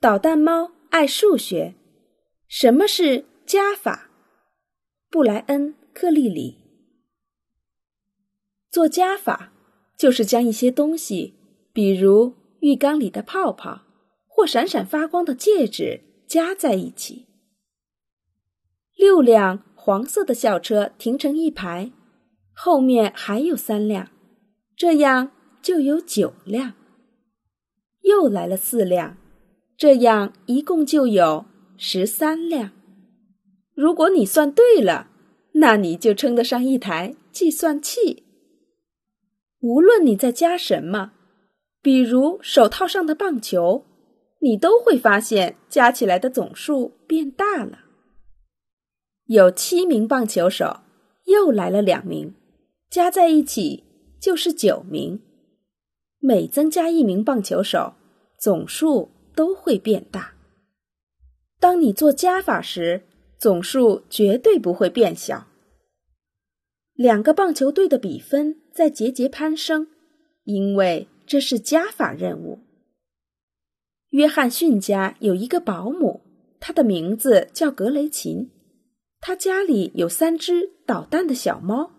捣蛋猫爱数学。什么是加法？布莱恩·克利里。做加法就是将一些东西，比如浴缸里的泡泡或闪闪发光的戒指，加在一起。六辆黄色的校车停成一排，后面还有三辆，这样就有九辆。又来了四辆，这样一共就有十三辆。如果你算对了，那你就称得上一台计算器。无论你在加什么，比如手套上的棒球，你都会发现加起来的总数变大了。有七名棒球手，又来了两名，加在一起就是九名。每增加一名棒球手，总数都会变大。当你做加法时，总数绝对不会变小。两个棒球队的比分在节节攀升，因为这是加法任务。约翰逊家有一个保姆，她的名字叫格雷琴。她家里有三只捣蛋的小猫。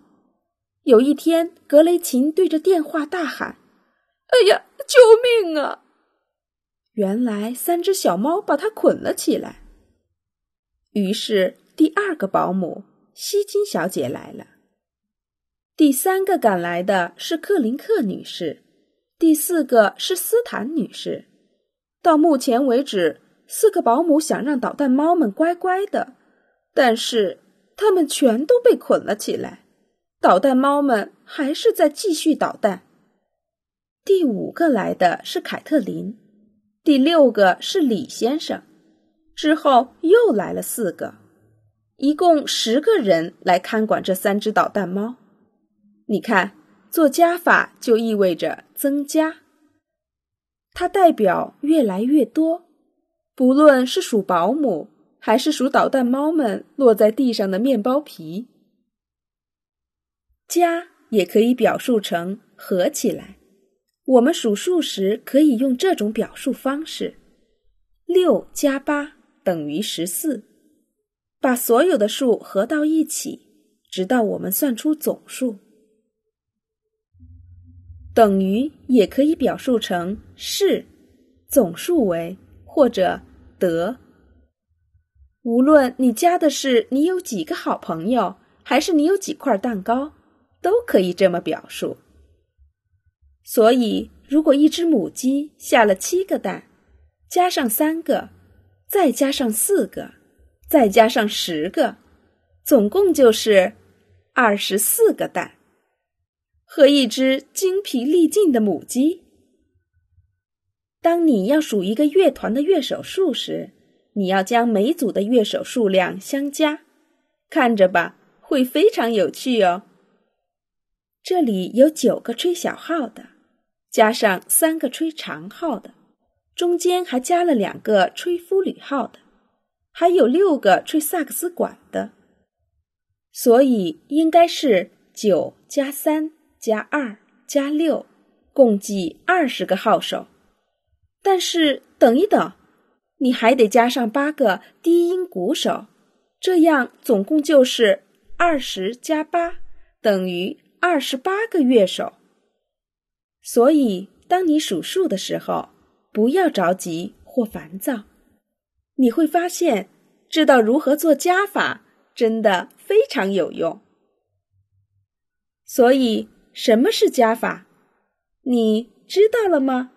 有一天，格雷琴对着电话大喊：“哎呀，救命啊！”原来，三只小猫把它捆了起来。于是，第二个保姆希金小姐来了。第三个赶来的是克林克女士，第四个是斯坦女士。到目前为止，四个保姆想让捣蛋猫们乖乖的，但是他们全都被捆了起来。捣蛋猫们还是在继续捣蛋。第五个来的是凯特琳，第六个是李先生，之后又来了四个，一共十个人来看管这三只捣蛋猫。你看，做加法就意味着增加，它代表越来越多。不论是数保姆，还是数捣蛋猫们落在地上的面包皮，加也可以表述成合起来。我们数数时可以用这种表述方式：六加八等于十四。把所有的数合到一起，直到我们算出总数。等于也可以表述成是，总数为或者得。无论你加的是你有几个好朋友，还是你有几块蛋糕，都可以这么表述。所以，如果一只母鸡下了七个蛋，加上三个，再加上四个，再加上十个，总共就是二十四个蛋。和一只精疲力尽的母鸡。当你要数一个乐团的乐手数时，你要将每组的乐手数量相加，看着吧，会非常有趣哦。这里有九个吹小号的，加上三个吹长号的，中间还加了两个吹夫吕号的，还有六个吹萨克斯管的，所以应该是九加三。加二加六，共计二十个号手。但是等一等，你还得加上八个低音鼓手，这样总共就是二十加八等于二十八个乐手。所以，当你数数的时候，不要着急或烦躁。你会发现，知道如何做加法真的非常有用。所以。什么是加法？你知道了吗？